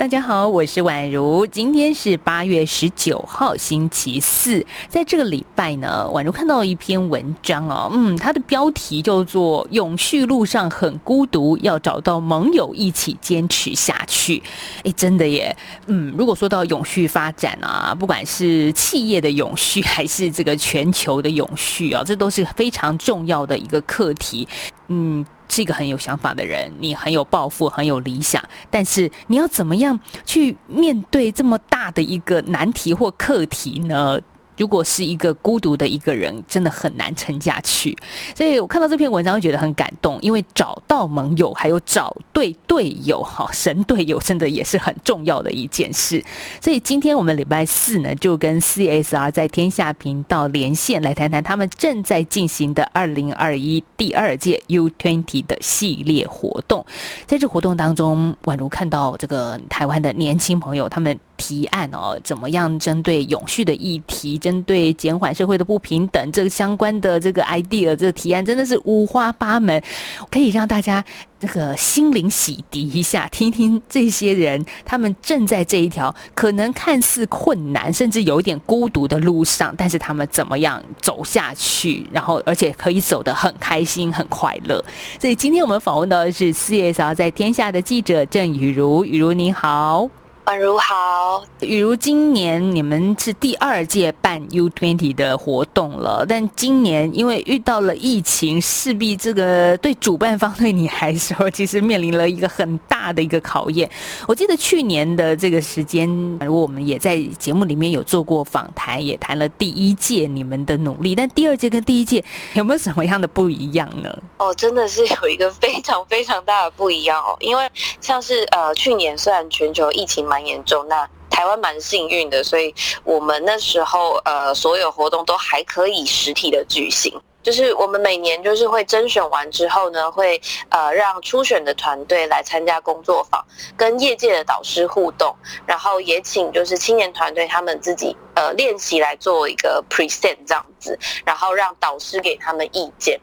大家好，我是宛如。今天是八月十九号，星期四。在这个礼拜呢，宛如看到一篇文章哦，嗯，它的标题叫做“永续路上很孤独，要找到盟友一起坚持下去”。哎，真的耶，嗯，如果说到永续发展啊，不管是企业的永续，还是这个全球的永续啊，这都是非常重要的一个课题。嗯。是一个很有想法的人，你很有抱负，很有理想，但是你要怎么样去面对这么大的一个难题或课题呢？如果是一个孤独的一个人，真的很难撑下去。所以我看到这篇文章，会觉得很感动，因为找到盟友，还有找对队友，哈，神队友真的也是很重要的一件事。所以今天我们礼拜四呢，就跟 CSR 在天下频道连线，来谈谈他们正在进行的二零二一第二届 U Twenty 的系列活动。在这活动当中，宛如看到这个台湾的年轻朋友，他们。提案哦，怎么样针对永续的议题，针对减缓社会的不平等，这个相关的这个 idea，这个提案真的是五花八门，可以让大家这个心灵洗涤一下，听听这些人他们正在这一条可能看似困难，甚至有一点孤独的路上，但是他们怎么样走下去，然后而且可以走得很开心、很快乐。所以今天我们访问到的是四月嫂在天下的记者郑雨茹，雨茹你好。宛如好，雨如今年你们是第二届办 U Twenty 的活动了，但今年因为遇到了疫情，势必这个对主办方对你来说，其实面临了一个很大的一个考验。我记得去年的这个时间，我们也在节目里面有做过访谈，也谈了第一届你们的努力，但第二届跟第一届有没有什么样的不一样呢？哦，真的是有一个非常非常大的不一样哦，因为像是呃去年虽然全球疫情蛮严重，那台湾蛮幸运的，所以我们那时候呃，所有活动都还可以实体的举行。就是我们每年就是会甄选完之后呢，会呃让初选的团队来参加工作坊，跟业界的导师互动，然后也请就是青年团队他们自己呃练习来做一个 present 这样子，然后让导师给他们意见。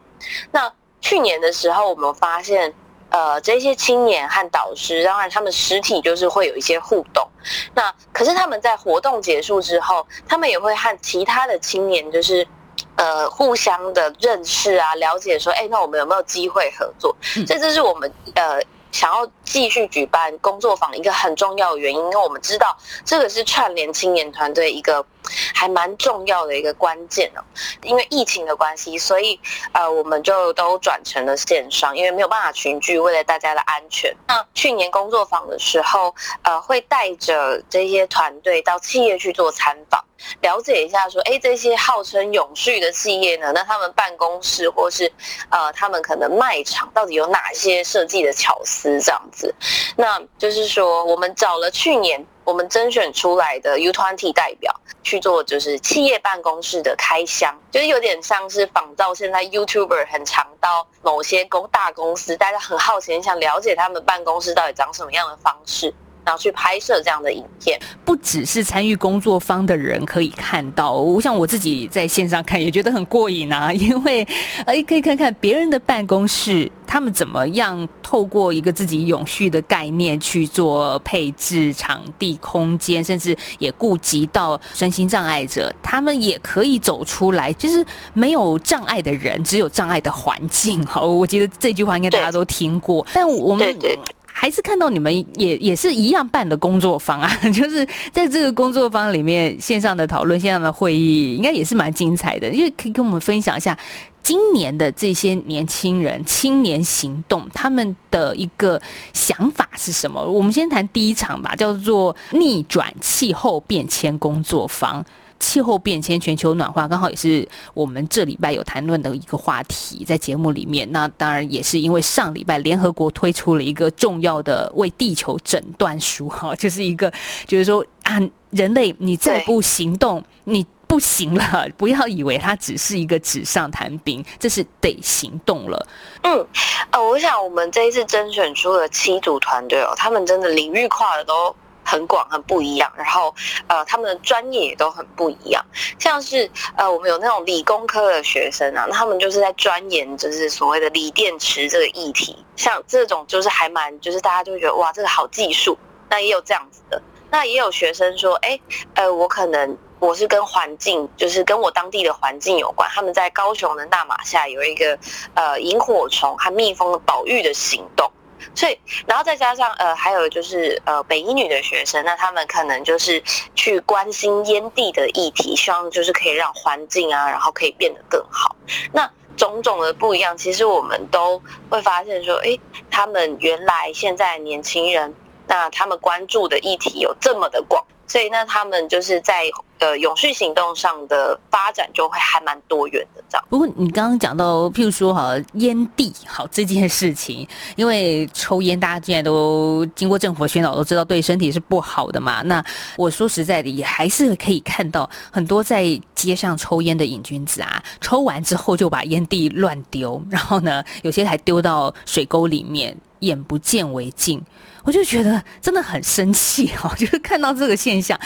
那去年的时候，我们发现。呃，这些青年和导师，当然他们实体就是会有一些互动。那可是他们在活动结束之后，他们也会和其他的青年，就是呃互相的认识啊，了解说，哎，那我们有没有机会合作？这就是我们呃。想要继续举办工作坊，一个很重要的原因，因为我们知道这个是串联青年团队一个还蛮重要的一个关键哦。因为疫情的关系，所以呃，我们就都转成了线上，因为没有办法群聚，为了大家的安全。那去年工作坊的时候，呃，会带着这些团队到企业去做参访。了解一下，说，哎，这些号称永续的企业呢，那他们办公室或是，呃，他们可能卖场到底有哪些设计的巧思这样子？那就是说，我们找了去年我们甄选出来的 U Twenty 代表去做，就是企业办公室的开箱，就是有点像是仿造现在 YouTuber 很常到某些公大公司，大家很好奇，想了解他们办公室到底长什么样的方式。然后去拍摄这样的影片，不只是参与工作方的人可以看到，我想我自己在线上看也觉得很过瘾啊，因为呃可以看看别人的办公室，他们怎么样透过一个自己永续的概念去做配置场地空间，甚至也顾及到身心障碍者，他们也可以走出来，就是没有障碍的人，只有障碍的环境。好，我觉得这句话应该大家都听过，但我们。还是看到你们也也是一样办的工作坊啊，就是在这个工作坊里面线上的讨论、线上的会议，应该也是蛮精彩的。因为可以跟我们分享一下今年的这些年轻人青年行动他们的一个想法是什么？我们先谈第一场吧，叫做逆转气候变迁工作坊。气候变迁、全球暖化，刚好也是我们这礼拜有谈论的一个话题，在节目里面。那当然也是因为上礼拜联合国推出了一个重要的为地球诊断书，哈，就是一个就是说啊，人类你再不行动，你不行了，不要以为它只是一个纸上谈兵，这是得行动了。嗯，呃，我想我们这一次甄选出了七组团队哦，他们真的领域跨的都。很广，很不一样。然后，呃，他们的专业也都很不一样。像是，呃，我们有那种理工科的学生啊，那他们就是在钻研，就是所谓的锂电池这个议题。像这种，就是还蛮，就是大家就会觉得，哇，这个好技术。那也有这样子的。那也有学生说，哎，呃，我可能我是跟环境，就是跟我当地的环境有关。他们在高雄的大马下有一个，呃，萤火虫和蜜蜂的保育的行动。所以，然后再加上呃，还有就是呃，北医女的学生，那他们可能就是去关心烟蒂的议题，希望就是可以让环境啊，然后可以变得更好。那种种的不一样，其实我们都会发现说，哎，他们原来现在年轻人，那他们关注的议题有这么的广。所以，那他们就是在的永续行动上的发展就会还蛮多元的这样。不过，你刚刚讲到，譬如说哈烟蒂好这件事情，因为抽烟大家现在都经过政府的宣导都知道对身体是不好的嘛。那我说实在的，也还是可以看到很多在街上抽烟的瘾君子啊，抽完之后就把烟蒂乱丢，然后呢，有些还丢到水沟里面，眼不见为净。我就觉得真的很生气 哦，就是看到这个现象。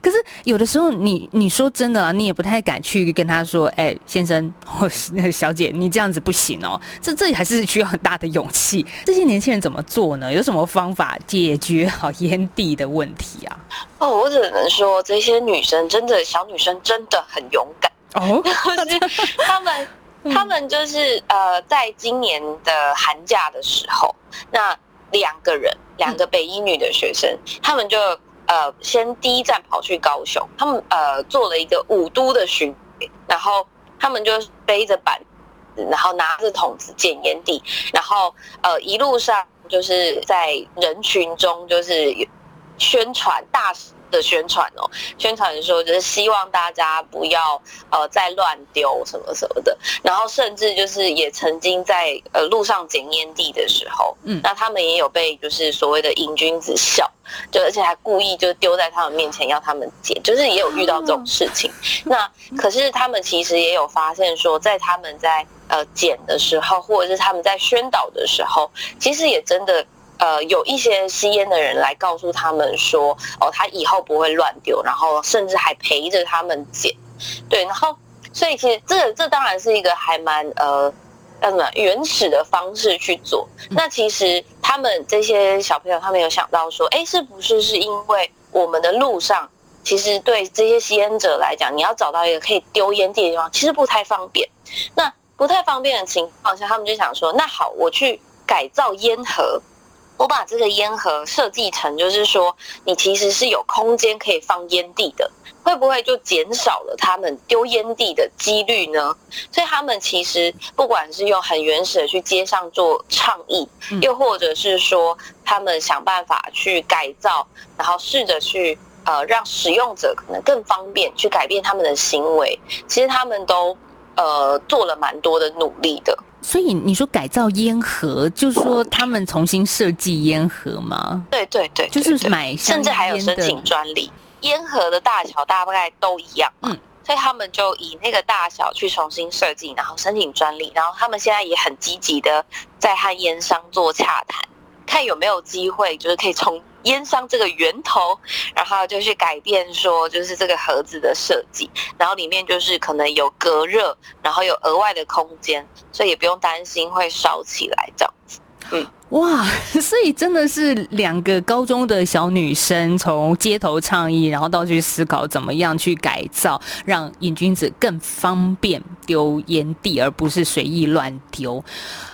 可是有的时候，你你说真的，你也不太敢去跟他说：“哎，先生 或那小姐，你这样子不行哦。”这这还是需要很大的勇气。这些年轻人怎么做呢？有什么方法解决好烟蒂的问题啊？哦，我只能说，这些女生真的小女生真的很勇敢哦。他们他们就是呃，在今年的寒假的时候，那。两个人，两个北医女的学生，他们就呃先第一站跑去高雄，他们呃做了一个五都的巡，然后他们就背着板，然后拿着桶子捡烟蒂，然后呃一路上就是在人群中就是宣传大。的宣传哦，宣传说就是希望大家不要呃再乱丢什么什么的，然后甚至就是也曾经在呃路上捡烟蒂的时候，嗯，那他们也有被就是所谓的瘾君子笑，就而且还故意就丢在他们面前要他们捡，就是也有遇到这种事情。那可是他们其实也有发现说，在他们在呃捡的时候，或者是他们在宣导的时候，其实也真的。呃，有一些吸烟的人来告诉他们说，哦，他以后不会乱丢，然后甚至还陪着他们捡，对，然后所以其实这这当然是一个还蛮呃叫什么原始的方式去做。那其实他们这些小朋友，他们有想到说，哎，是不是是因为我们的路上，其实对这些吸烟者来讲，你要找到一个可以丢烟蒂的地方，其实不太方便。那不太方便的情况下，他们就想说，那好，我去改造烟盒。我把这个烟盒设计成，就是说，你其实是有空间可以放烟蒂的，会不会就减少了他们丢烟蒂的几率呢？所以他们其实不管是用很原始的去街上做倡议，又或者是说他们想办法去改造，然后试着去呃让使用者可能更方便去改变他们的行为，其实他们都呃做了蛮多的努力的。所以你说改造烟盒，就是说他们重新设计烟盒吗？对对对，就是买，甚至还有申请专利。烟盒的大小大概都一样，嗯，所以他们就以那个大小去重新设计，然后申请专利。然后他们现在也很积极的在和烟商做洽谈，看有没有机会，就是可以从。烟商这个源头，然后就去改变说，就是这个盒子的设计，然后里面就是可能有隔热，然后有额外的空间，所以也不用担心会烧起来这样子。嗯。哇，所以真的是两个高中的小女生从街头倡议，然后到去思考怎么样去改造，让瘾君子更方便丢烟蒂，而不是随意乱丢。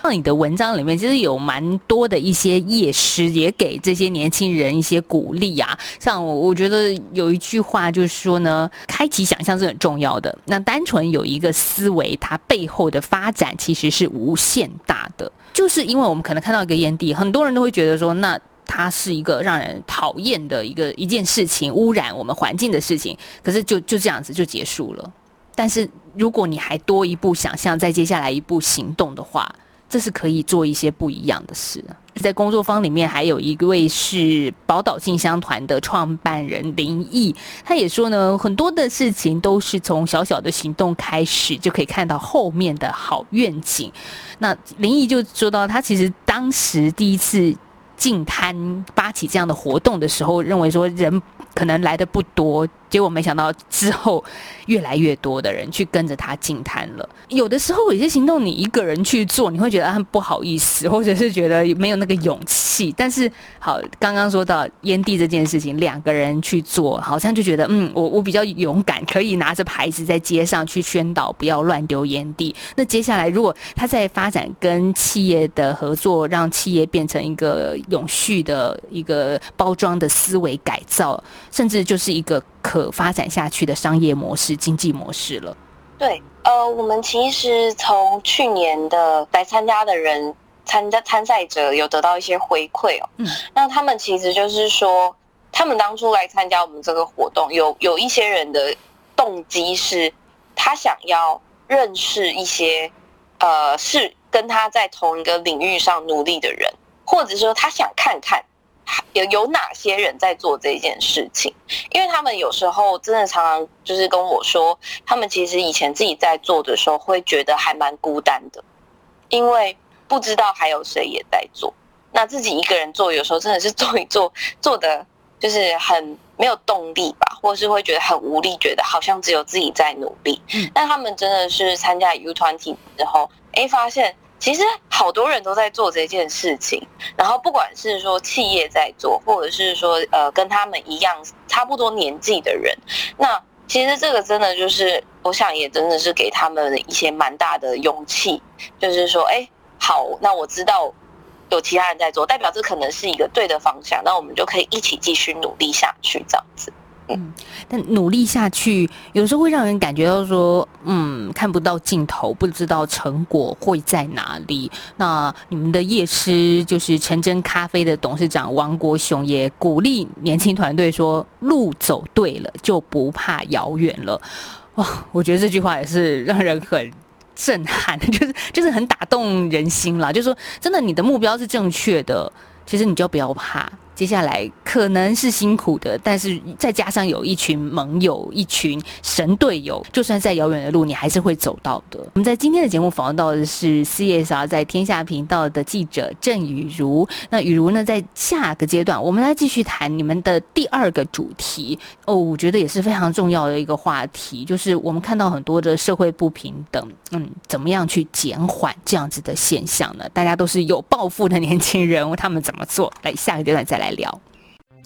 那你的文章里面其实有蛮多的一些夜诗，也给这些年轻人一些鼓励啊。像我，我觉得有一句话就是说呢，开启想象是很重要的。那单纯有一个思维，它背后的发展其实是无限大的。就是因为我们可能看到一个烟蒂，很多人都会觉得说，那它是一个让人讨厌的一个一件事情，污染我们环境的事情。可是就就这样子就结束了。但是如果你还多一步想象，再接下来一步行动的话，这是可以做一些不一样的事。在工作坊里面还有一位是宝岛进香团的创办人林毅，他也说呢，很多的事情都是从小小的行动开始，就可以看到后面的好愿景。那林毅就说到，他其实当时第一次进摊发起这样的活动的时候，认为说人可能来的不多。结果没想到之后越来越多的人去跟着他进摊了。有的时候有些行动你一个人去做，你会觉得很不好意思，或者是觉得没有那个勇气。但是好，刚刚说到烟蒂这件事情，两个人去做，好像就觉得嗯，我我比较勇敢，可以拿着牌子在街上去宣导不要乱丢烟蒂。那接下来如果他在发展跟企业的合作，让企业变成一个永续的一个包装的思维改造，甚至就是一个。可发展下去的商业模式、经济模式了。对，呃，我们其实从去年的来参加的人、参加参赛者有得到一些回馈哦。嗯，那他们其实就是说，他们当初来参加我们这个活动，有有一些人的动机是，他想要认识一些，呃，是跟他在同一个领域上努力的人，或者说他想看看。有有哪些人在做这件事情？因为他们有时候真的常常就是跟我说，他们其实以前自己在做的时候，会觉得还蛮孤单的，因为不知道还有谁也在做。那自己一个人做，有时候真的是做一做，做的就是很没有动力吧，或是会觉得很无力，觉得好像只有自己在努力。但他们真的是参加 U 团体之后，哎，发现。其实好多人都在做这件事情，然后不管是说企业在做，或者是说呃跟他们一样差不多年纪的人，那其实这个真的就是，我想也真的是给他们一些蛮大的勇气，就是说，哎，好，那我知道有其他人在做，代表这可能是一个对的方向，那我们就可以一起继续努力下去，这样子。嗯，但努力下去，有时候会让人感觉到说，嗯，看不到尽头，不知道成果会在哪里。那你们的夜师就是陈真咖啡的董事长王国雄也鼓励年轻团队说，路走对了，就不怕遥远了。哇，我觉得这句话也是让人很震撼，就是就是很打动人心了。就是说，真的，你的目标是正确的，其实你就不要怕。接下来可能是辛苦的，但是再加上有一群盟友、一群神队友，就算再遥远的路，你还是会走到的。我们在今天的节目访问到的是 CSR 在天下频道的记者郑雨茹。那雨茹呢，在下个阶段，我们来继续谈你们的第二个主题哦，我觉得也是非常重要的一个话题，就是我们看到很多的社会不平等，嗯，怎么样去减缓这样子的现象呢？大家都是有抱负的年轻人，他们怎么做？来，下个阶段再来。聊，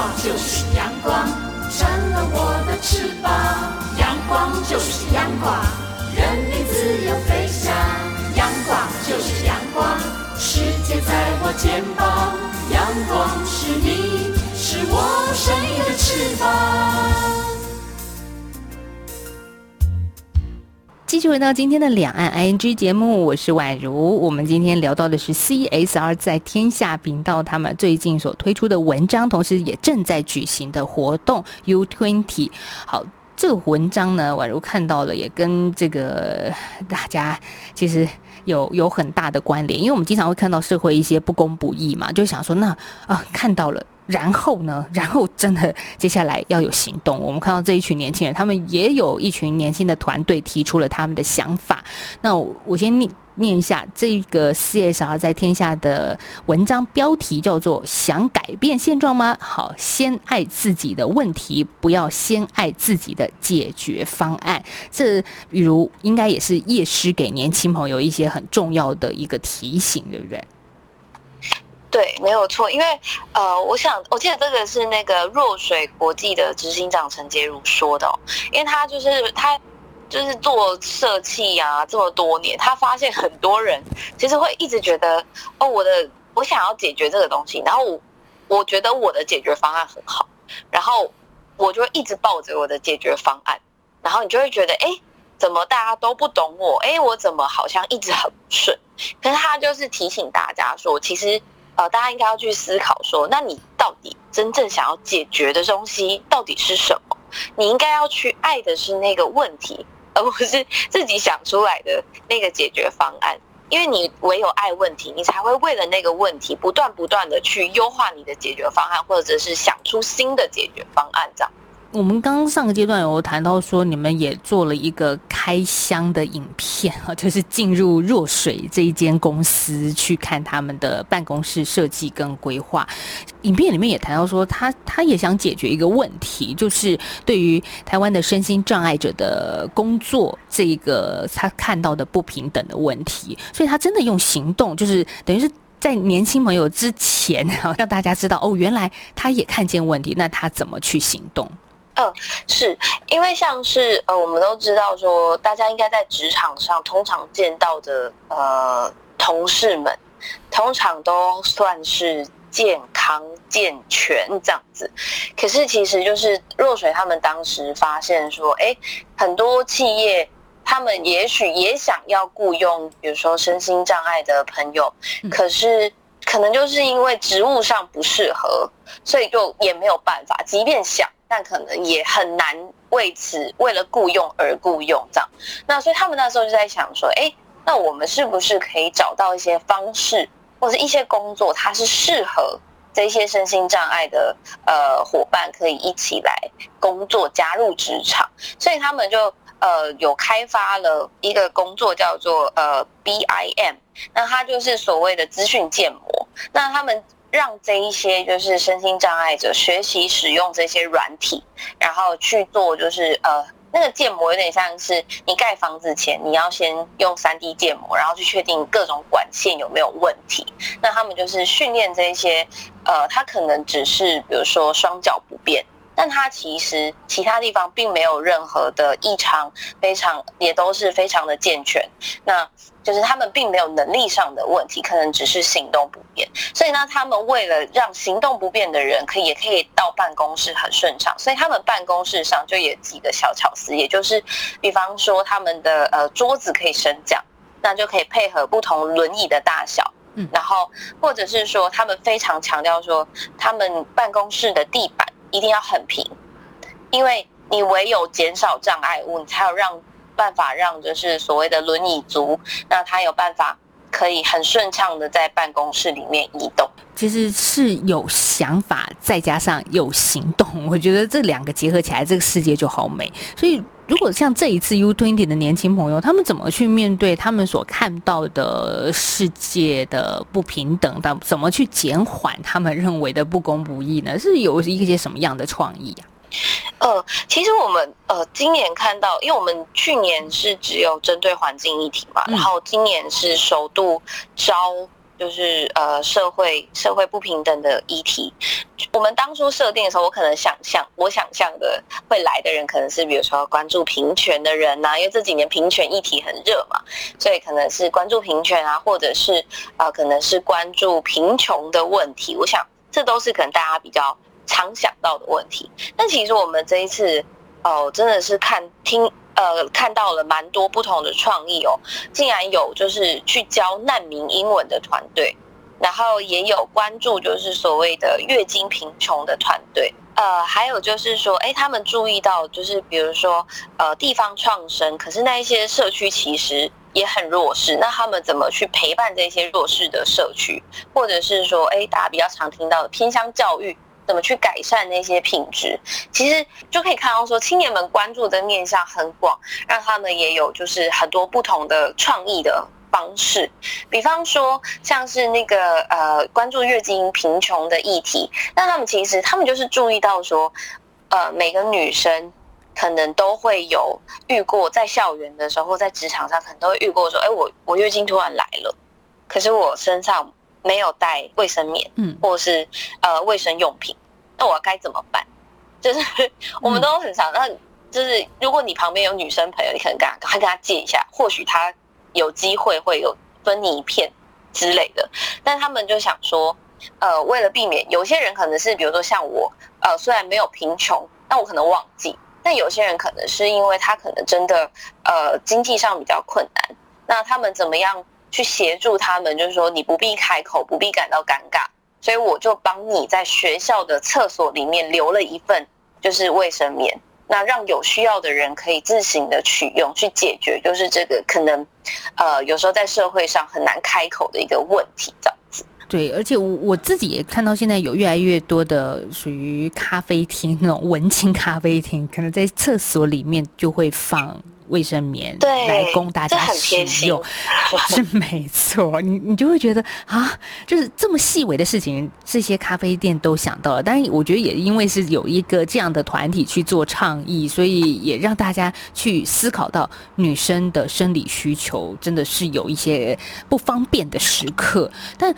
光就是阳光，成了我的翅膀。阳光就是阳光，任你自由飞翔。阳光就是阳光，世界在我肩膀。阳光是你，是我生命的翅膀。继续回到今天的两岸 ING 节目，我是宛如。我们今天聊到的是 CSR 在天下频道他们最近所推出的文章，同时也正在举行的活动 U Twenty。好，这个文章呢，宛如看到了，也跟这个大家其实有有很大的关联，因为我们经常会看到社会一些不公不义嘛，就想说那啊，看到了。然后呢？然后真的接下来要有行动。我们看到这一群年轻人，他们也有一群年轻的团队提出了他们的想法。那我先念一下这个 CSR 在天下的文章标题，叫做“想改变现状吗？”好，先爱自己的问题，不要先爱自己的解决方案。这比如应该也是叶师给年轻朋友一些很重要的一个提醒，对不对？对，没有错，因为呃，我想我记得这个是那个若水国际的执行长陈洁如说的，因为他就是他就是做社企啊这么多年，他发现很多人其实会一直觉得哦，我的我想要解决这个东西，然后我我觉得我的解决方案很好，然后我就一直抱着我的解决方案，然后你就会觉得哎，怎么大家都不懂我？哎，我怎么好像一直很不顺？可是他就是提醒大家说，其实呃，大家应该要去思考说，那你到底真正想要解决的东西到底是什么？你应该要去爱的是那个问题。而不是自己想出来的那个解决方案，因为你唯有爱问题，你才会为了那个问题不断不断的去优化你的解决方案，或者是想出新的解决方案，这样。我们刚上个阶段有谈到说，你们也做了一个开箱的影片啊，就是进入若水这一间公司去看他们的办公室设计跟规划。影片里面也谈到说，他他也想解决一个问题，就是对于台湾的身心障碍者的工作这个他看到的不平等的问题，所以他真的用行动，就是等于是在年轻朋友之前 让大家知道哦，原来他也看见问题，那他怎么去行动？嗯，是因为像是呃，我们都知道说，大家应该在职场上通常见到的呃同事们，通常都算是健康健全这样子。可是其实就是若水他们当时发现说，哎，很多企业他们也许也想要雇佣，比如说身心障碍的朋友，可是可能就是因为职务上不适合，所以就也没有办法，即便想。但可能也很难为此为了雇佣而雇佣这样，那所以他们那时候就在想说，哎，那我们是不是可以找到一些方式，或者一些工作，它是适合这些身心障碍的呃伙伴可以一起来工作加入职场，所以他们就呃有开发了一个工作叫做呃 BIM，那它就是所谓的资讯建模，那他们。让这一些就是身心障碍者学习使用这些软体，然后去做就是呃那个建模有点像是你盖房子前你要先用三 D 建模，然后去确定各种管线有没有问题。那他们就是训练这些呃，他可能只是比如说双脚不便，但他其实其他地方并没有任何的异常，非常也都是非常的健全。那就是他们并没有能力上的问题，可能只是行动不便。所以呢，他们为了让行动不便的人可以也可以到办公室很顺畅，所以他们办公室上就有几个小巧思，也就是比方说他们的呃桌子可以升降，那就可以配合不同轮椅的大小。嗯，然后或者是说他们非常强调说，他们办公室的地板一定要很平，因为你唯有减少障碍物，你才有让。办法让就是所谓的轮椅族，那他有办法可以很顺畅的在办公室里面移动。其实是有想法，再加上有行动，我觉得这两个结合起来，这个世界就好美。所以，如果像这一次 U Twenty 的年轻朋友，他们怎么去面对他们所看到的世界的不平等，但怎么去减缓他们认为的不公不义呢？是有一些什么样的创意啊？呃，其实我们呃今年看到，因为我们去年是只有针对环境议题嘛，然后今年是首度招，就是呃社会社会不平等的议题。我们当初设定的时候，我可能想象，我想象的会来的人可能是比如说关注平权的人呐，因为这几年平权议题很热嘛，所以可能是关注平权啊，或者是啊可能是关注贫穷的问题。我想这都是可能大家比较。常想到的问题，但其实我们这一次哦，真的是看听呃看到了蛮多不同的创意哦，竟然有就是去教难民英文的团队，然后也有关注就是所谓的月经贫穷的团队，呃，还有就是说，哎，他们注意到就是比如说呃地方创生，可是那一些社区其实也很弱势，那他们怎么去陪伴这些弱势的社区，或者是说，哎，大家比较常听到的偏乡教育。怎么去改善那些品质？其实就可以看到，说青年们关注的面向很广，让他们也有就是很多不同的创意的方式。比方说，像是那个呃，关注月经贫穷的议题，那他们其实他们就是注意到说，呃，每个女生可能都会有遇过，在校园的时候，在职场上可能都会遇过说，哎，我我月经突然来了，可是我身上。没有带卫生棉，嗯，或是呃卫生用品，那我该怎么办？就是 我们都很常，那就是如果你旁边有女生朋友，你可能赶快跟她借一下，或许她有机会会有分你一片之类的。但他们就想说，呃，为了避免有些人可能是比如说像我，呃，虽然没有贫穷，但我可能忘记；但有些人可能是因为他可能真的呃经济上比较困难，那他们怎么样去协助他们？就是说你不必开口，不必感到尴尬，所以我就帮你在学校的厕所里面留了一份就是卫生棉。那让有需要的人可以自行的取用，去解决就是这个可能，呃，有时候在社会上很难开口的一个问题，这样子。对，而且我我自己也看到现在有越来越多的属于咖啡厅那种文青咖啡厅，可能在厕所里面就会放。卫生棉对来供大家使用，是没错。你你就会觉得啊，就是这么细微的事情，这些咖啡店都想到了。但是我觉得也因为是有一个这样的团体去做倡议，所以也让大家去思考到女生的生理需求真的是有一些不方便的时刻。但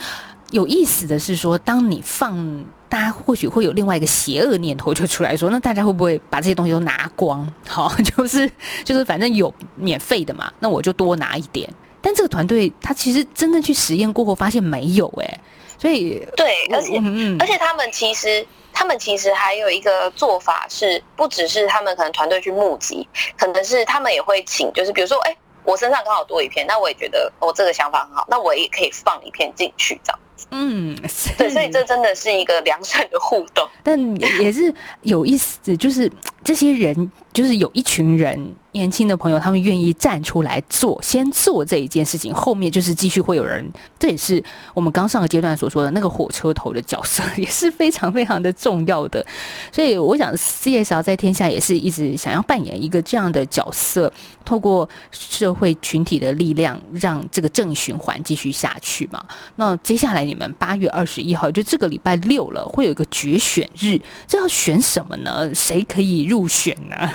有意思的是说，当你放。大家或许会有另外一个邪恶念头就出来说，那大家会不会把这些东西都拿光？好，就是就是反正有免费的嘛，那我就多拿一点。但这个团队他其实真正去实验过后发现没有哎，所以对，而且而且他们其实他们其实还有一个做法是，不只是他们可能团队去募集，可能是他们也会请，就是比如说，哎，我身上刚好多一片，那我也觉得我这个想法很好，那我也可以放一片进去这样。嗯，对，所以这真的是一个良善的互动，但也是有意思，就是这些人，就是有一群人。年轻的朋友，他们愿意站出来做，先做这一件事情，后面就是继续会有人。这也是我们刚上个阶段所说的那个火车头的角色，也是非常非常的重要的。所以，我想 CSR 在天下也是一直想要扮演一个这样的角色，透过社会群体的力量，让这个正循环继续下去嘛。那接下来，你们八月二十一号，就这个礼拜六了，会有一个决选日，这要选什么呢？谁可以入选呢？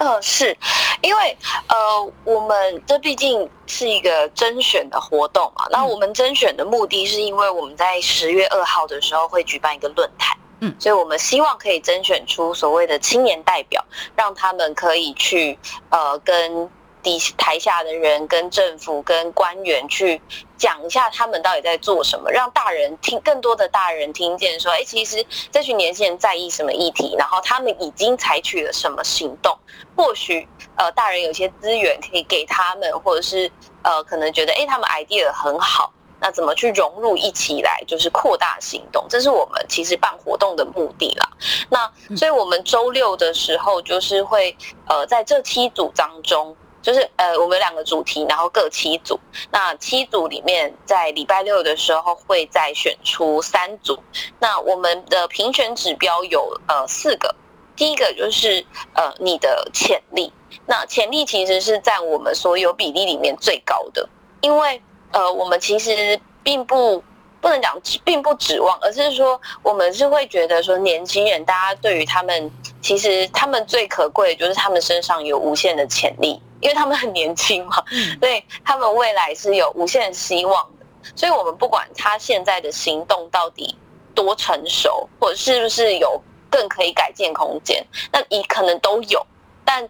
呃，是，因为呃，我们这毕竟是一个甄选的活动嘛。那我们甄选的目的是因为我们在十月二号的时候会举办一个论坛，嗯，所以我们希望可以甄选出所谓的青年代表，让他们可以去呃跟。底台下的人跟政府跟官员去讲一下他们到底在做什么，让大人听更多的大人听见说，哎，其实这群年轻人在意什么议题，然后他们已经采取了什么行动。或许呃，大人有些资源可以给他们，或者是呃，可能觉得哎，他们 idea 很好，那怎么去融入一起来，就是扩大行动，这是我们其实办活动的目的啦。那所以我们周六的时候就是会呃，在这七组当中。就是呃，我们有两个主题，然后各七组。那七组里面，在礼拜六的时候会再选出三组。那我们的评选指标有呃四个。第一个就是呃你的潜力。那潜力其实是占我们所有比例里面最高的，因为呃我们其实并不不能讲并不指望，而是说我们是会觉得说年轻人，大家对于他们其实他们最可贵的就是他们身上有无限的潜力。因为他们很年轻嘛，所以他们未来是有无限希望的。所以，我们不管他现在的行动到底多成熟，或者是不是有更可以改进空间，那你可能都有，但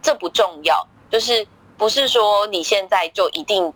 这不重要。就是不是说你现在就一定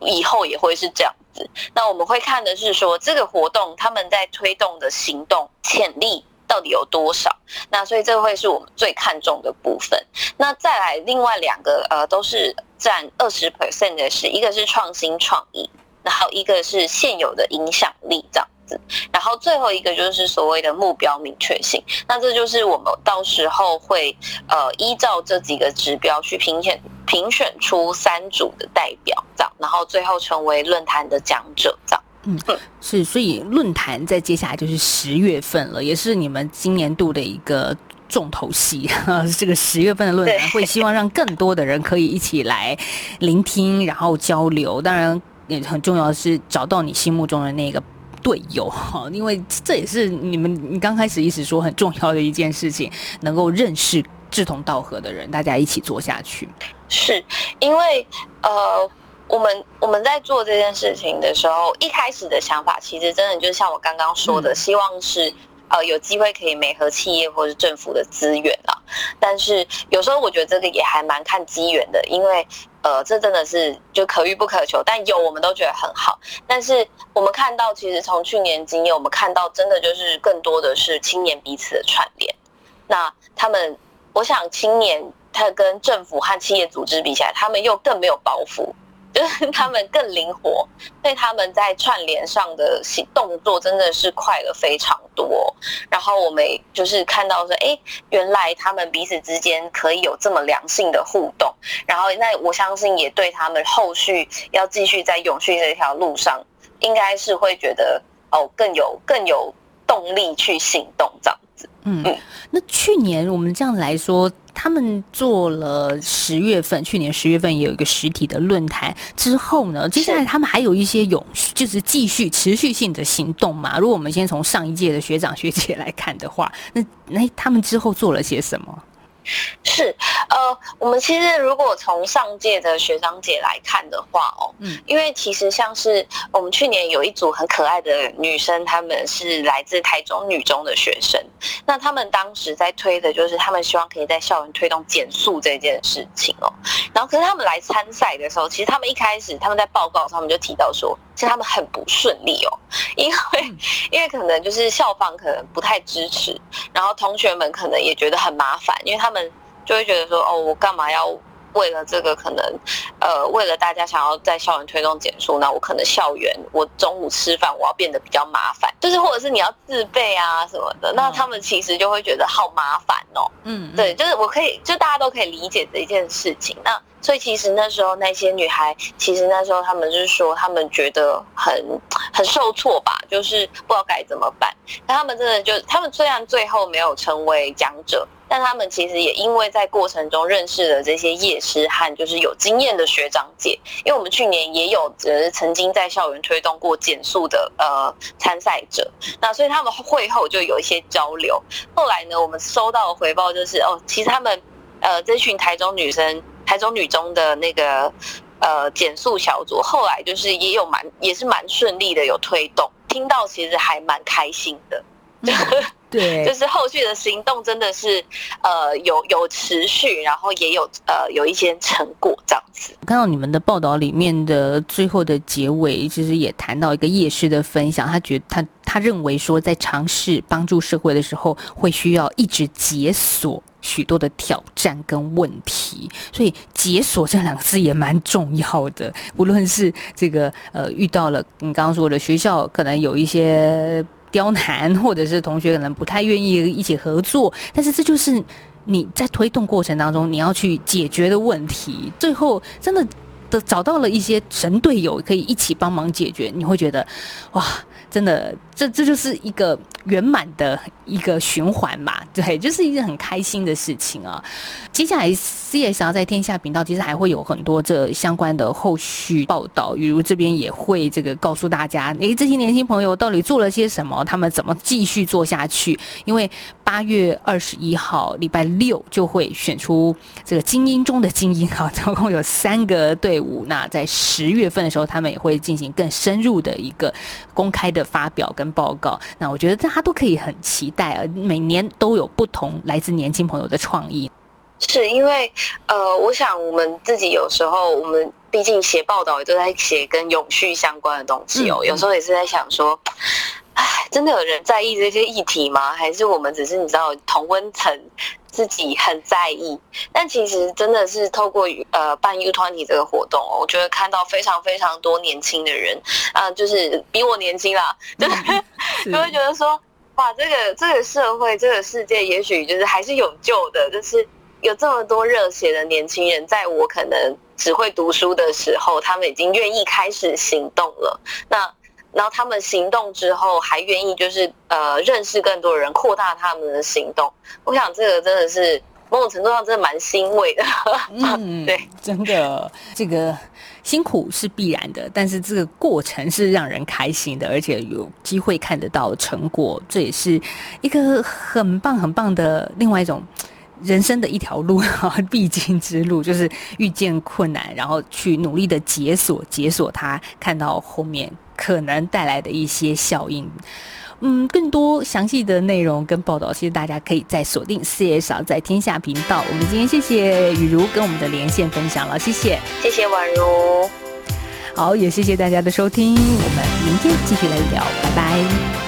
以后也会是这样子。那我们会看的是说，这个活动他们在推动的行动潜力。到底有多少？那所以这会是我们最看重的部分。那再来另外两个，呃，都是占二十 percent 的是，一个是创新创意，然后一个是现有的影响力这样子。然后最后一个就是所谓的目标明确性。那这就是我们到时候会呃依照这几个指标去评选评选出三组的代表，这样，然后最后成为论坛的讲者这样。嗯，是，所以论坛在接下来就是十月份了，也是你们今年度的一个重头戏。这个十月份的论坛会希望让更多的人可以一起来聆听，然后交流。当然，也很重要的是找到你心目中的那个队友哈，因为这也是你们你刚开始一直说很重要的一件事情，能够认识志同道合的人，大家一起做下去。是因为呃。我们我们在做这件事情的时候，一开始的想法其实真的就像我刚刚说的，希望是呃有机会可以媒合企业或是政府的资源啊。但是有时候我觉得这个也还蛮看机缘的，因为呃这真的是就可遇不可求，但有我们都觉得很好。但是我们看到，其实从去年经验，我们看到真的就是更多的是青年彼此的串联。那他们，我想青年他跟政府和企业组织比起来，他们又更没有包袱。就 是他们更灵活，所以他们在串联上的行动作真的是快了非常多。然后我们就是看到说，哎，原来他们彼此之间可以有这么良性的互动。然后那我相信也对他们后续要继续在永续这条路上，应该是会觉得哦更有更有动力去行动这样。嗯，那去年我们这样来说。他们做了十月份，去年十月份也有一个实体的论坛。之后呢，接下来他们还有一些永就是继续持续性的行动嘛？如果我们先从上一届的学长学姐来看的话，那那他们之后做了些什么？是，呃，我们其实如果从上届的学长姐来看的话，哦，嗯，因为其实像是我们去年有一组很可爱的女生，她们是来自台中女中的学生，那他们当时在推的就是他们希望可以在校园推动减速这件事情哦，然后可是他们来参赛的时候，其实他们一开始他们在报告上面就提到说。其实他们很不顺利哦，因为因为可能就是校方可能不太支持，然后同学们可能也觉得很麻烦，因为他们就会觉得说，哦，我干嘛要为了这个可能，呃，为了大家想要在校园推动减速，那我可能校园我中午吃饭我要变得比较麻烦，就是或者是你要自备啊什么的，那他们其实就会觉得好麻烦哦。嗯，对，就是我可以，就大家都可以理解这一件事情。那所以其实那时候那些女孩，其实那时候她们就是说，她们觉得很很受挫吧，就是不知道该怎么办。但她们真的就，她们虽然最后没有成为讲者，但他们其实也因为在过程中认识了这些业师和就是有经验的学长姐。因为我们去年也有呃曾经在校园推动过减速的呃参赛者，那所以他们会后就有一些交流。后来呢，我们收到的回报就是哦，其实他们呃这群台中女生。台中女中的那个呃减速小组，后来就是也有蛮也是蛮顺利的，有推动，听到其实还蛮开心的。对，就是后续的行动真的是呃有有持续，然后也有呃有一些成果这样子。看到你们的报道里面的最后的结尾，其实也谈到一个夜师的分享，他觉得他他认为说，在尝试帮助社会的时候，会需要一直解锁许多的挑战跟问题，所以解锁这两个字也蛮重要的。无论是这个呃遇到了你刚刚说的学校，可能有一些。刁难，或者是同学可能不太愿意一起合作，但是这就是你在推动过程当中你要去解决的问题。最后真的的找到了一些神队友，可以一起帮忙解决，你会觉得哇，真的。这这就是一个圆满的一个循环嘛，对，就是一件很开心的事情啊。接下来 C S R 在天下频道其实还会有很多这相关的后续报道，比如这边也会这个告诉大家，诶，这些年轻朋友到底做了些什么，他们怎么继续做下去？因为八月二十一号礼拜六就会选出这个精英中的精英哈，总共有三个队伍。那在十月份的时候，他们也会进行更深入的一个公开的发表跟。报告，那我觉得大家都可以很期待啊！每年都有不同来自年轻朋友的创意，是因为呃，我想我们自己有时候，我们毕竟写报道也都在写跟永续相关的东西哦，有时候也是在想说，哎，真的有人在意这些议题吗？还是我们只是你知道同温层？自己很在意，但其实真的是透过呃办 U Twenty 这个活动，我觉得看到非常非常多年轻的人啊，就是比我年轻啦，就是就会觉得说，哇，这个这个社会这个世界，也许就是还是有救的，就是有这么多热血的年轻人，在我可能只会读书的时候，他们已经愿意开始行动了。那然后他们行动之后，还愿意就是呃认识更多人，扩大他们的行动。我想这个真的是某种程度上真的蛮欣慰的。嗯，对，真的这个辛苦是必然的，但是这个过程是让人开心的，而且有机会看得到成果，这也是一个很棒很棒的另外一种人生的一条路哈，必经之路，就是遇见困难，然后去努力的解锁解锁它，看到后面。可能带来的一些效应，嗯更多详细的内容跟报道，其实大家可以再锁定四叶嫂在天下频道。我们今天谢谢雨茹跟我们的连线分享了，谢谢。谢谢宛如。好，也谢谢大家的收听，我们明天继续来聊，拜拜。